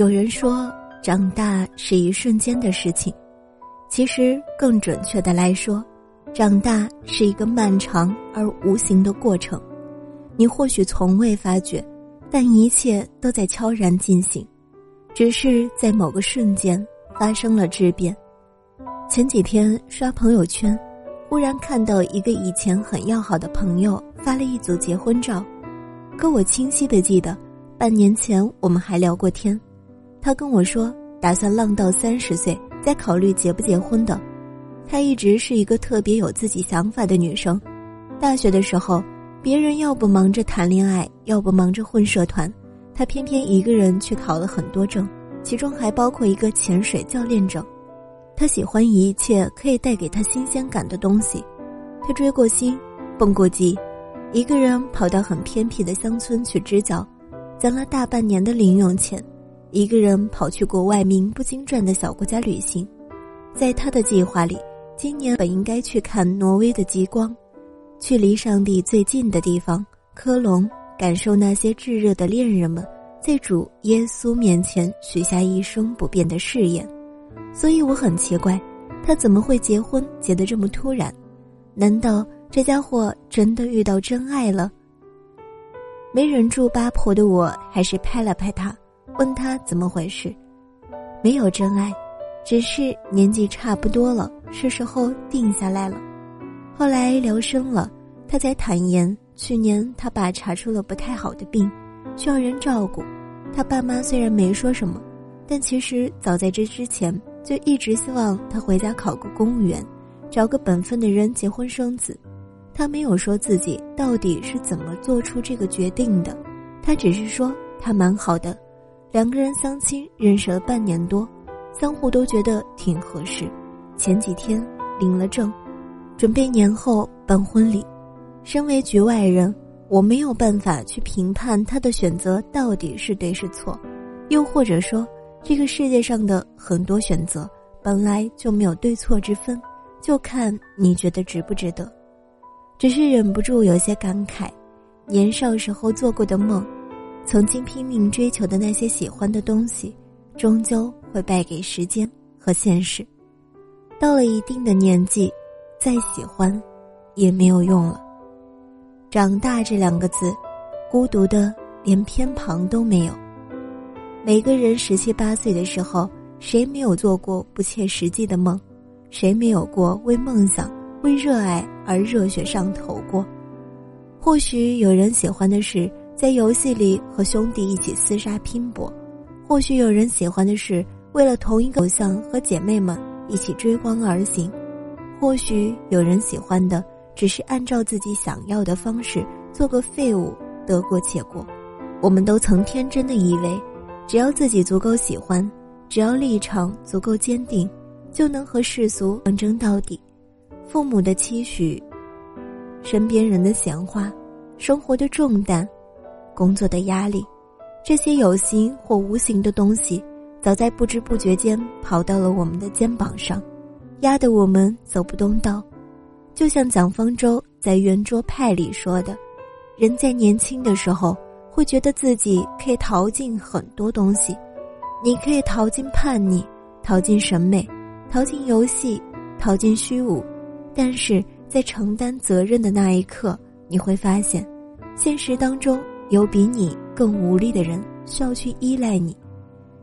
有人说，长大是一瞬间的事情，其实更准确的来说，长大是一个漫长而无形的过程。你或许从未发觉，但一切都在悄然进行，只是在某个瞬间发生了质变。前几天刷朋友圈，忽然看到一个以前很要好的朋友发了一组结婚照，可我清晰的记得，半年前我们还聊过天。他跟我说，打算浪到三十岁再考虑结不结婚的。她一直是一个特别有自己想法的女生。大学的时候，别人要不忙着谈恋爱，要不忙着混社团，她偏偏一个人去考了很多证，其中还包括一个潜水教练证。她喜欢一切可以带给她新鲜感的东西。她追过星，蹦过极，一个人跑到很偏僻的乡村去支教，攒了大半年的零用钱。一个人跑去国外名不经传的小国家旅行，在他的计划里，今年本应该去看挪威的极光，去离上帝最近的地方科隆，感受那些炙热的恋人们在主耶稣面前许下一生不变的誓言。所以我很奇怪，他怎么会结婚结得这么突然？难道这家伙真的遇到真爱了？没忍住八婆的我，还是拍了拍他。问他怎么回事，没有真爱，只是年纪差不多了，是时候定下来了。后来聊深了，他才坦言，去年他爸查出了不太好的病，需要人照顾。他爸妈虽然没说什么，但其实早在这之前就一直希望他回家考个公务员，找个本分的人结婚生子。他没有说自己到底是怎么做出这个决定的，他只是说他蛮好的。两个人相亲认识了半年多，相互都觉得挺合适。前几天领了证，准备年后办婚礼。身为局外人，我没有办法去评判他的选择到底是对是错，又或者说，这个世界上的很多选择本来就没有对错之分，就看你觉得值不值得。只是忍不住有些感慨，年少时候做过的梦。曾经拼命追求的那些喜欢的东西，终究会败给时间和现实。到了一定的年纪，再喜欢，也没有用了。长大这两个字，孤独的连偏旁都没有。每个人十七八岁的时候，谁没有做过不切实际的梦？谁没有过为梦想、为热爱而热血上头过？或许有人喜欢的是。在游戏里和兄弟一起厮杀拼搏，或许有人喜欢的是为了同一个偶像和姐妹们一起追光而行，或许有人喜欢的只是按照自己想要的方式做个废物，得过且过。我们都曾天真的以为，只要自己足够喜欢，只要立场足够坚定，就能和世俗抗争到底。父母的期许，身边人的闲话，生活的重担。工作的压力，这些有形或无形的东西，早在不知不觉间跑到了我们的肩膀上，压得我们走不动道。就像蒋方舟在《圆桌派》里说的：“人在年轻的时候，会觉得自己可以逃进很多东西，你可以逃进叛逆，逃进审美，逃进游戏，逃进虚无。但是在承担责任的那一刻，你会发现，现实当中。”有比你更无力的人需要去依赖你，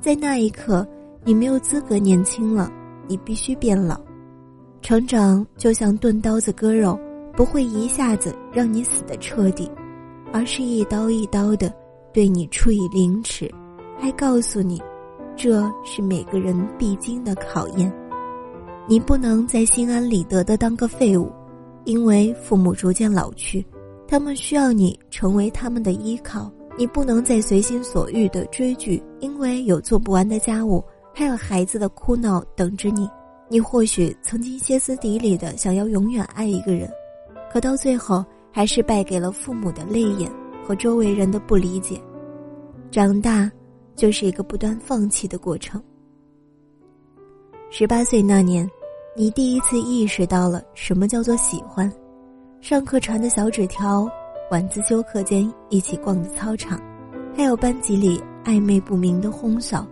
在那一刻，你没有资格年轻了，你必须变老。成长就像钝刀子割肉，不会一下子让你死的彻底，而是一刀一刀的对你处以凌迟，还告诉你，这是每个人必经的考验。你不能再心安理得的当个废物，因为父母逐渐老去，他们需要你成为他们的依靠。你不能再随心所欲的追剧，因为有做不完的家务，还有孩子的哭闹等着你。你或许曾经歇斯底里的想要永远爱一个人，可到最后还是败给了父母的泪眼和周围人的不理解。长大就是一个不断放弃的过程。十八岁那年，你第一次意识到了什么叫做喜欢。上课传的小纸条，晚自修课间一起逛的操场，还有班级里暧昧不明的哄笑。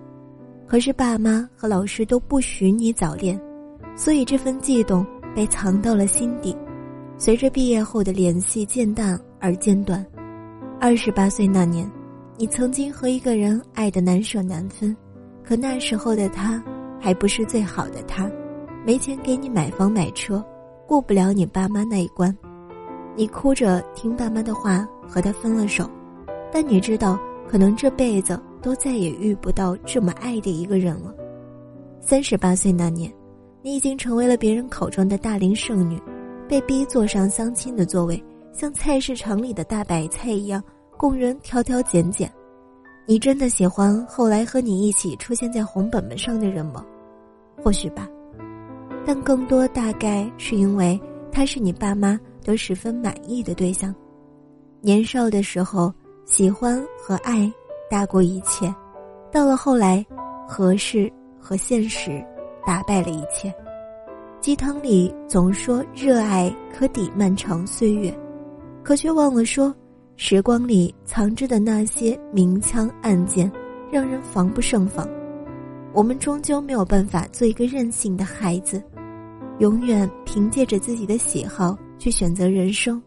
可是爸妈和老师都不许你早恋，所以这份悸动被藏到了心底。随着毕业后的联系渐淡而间断。二十八岁那年，你曾经和一个人爱得难舍难分，可那时候的他。还不是最好的他，没钱给你买房买车，过不了你爸妈那一关，你哭着听爸妈的话和他分了手，但你知道可能这辈子都再也遇不到这么爱的一个人了。三十八岁那年，你已经成为了别人口中的大龄剩女，被逼坐上相亲的座位，像菜市场里的大白菜一样供人挑挑拣拣。你真的喜欢后来和你一起出现在红本本上的人吗？或许吧，但更多大概是因为他是你爸妈都十分满意的对象。年少的时候，喜欢和爱大过一切，到了后来，合适和现实打败了一切。鸡汤里总说热爱可抵漫长岁月，可却忘了说。时光里藏着的那些明枪暗箭，让人防不胜防。我们终究没有办法做一个任性的孩子，永远凭借着自己的喜好去选择人生，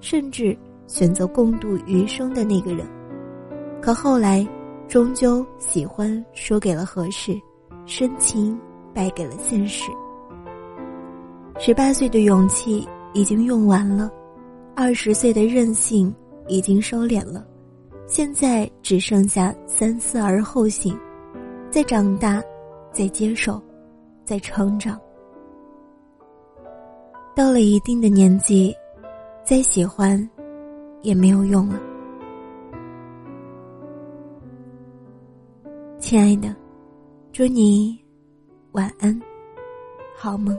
甚至选择共度余生的那个人。可后来，终究喜欢输给了合适，深情败给了现实。十八岁的勇气已经用完了，二十岁的任性。已经收敛了，现在只剩下三思而后行，在长大，在接受，在成长。到了一定的年纪，再喜欢，也没有用了。亲爱的，祝你晚安，好梦。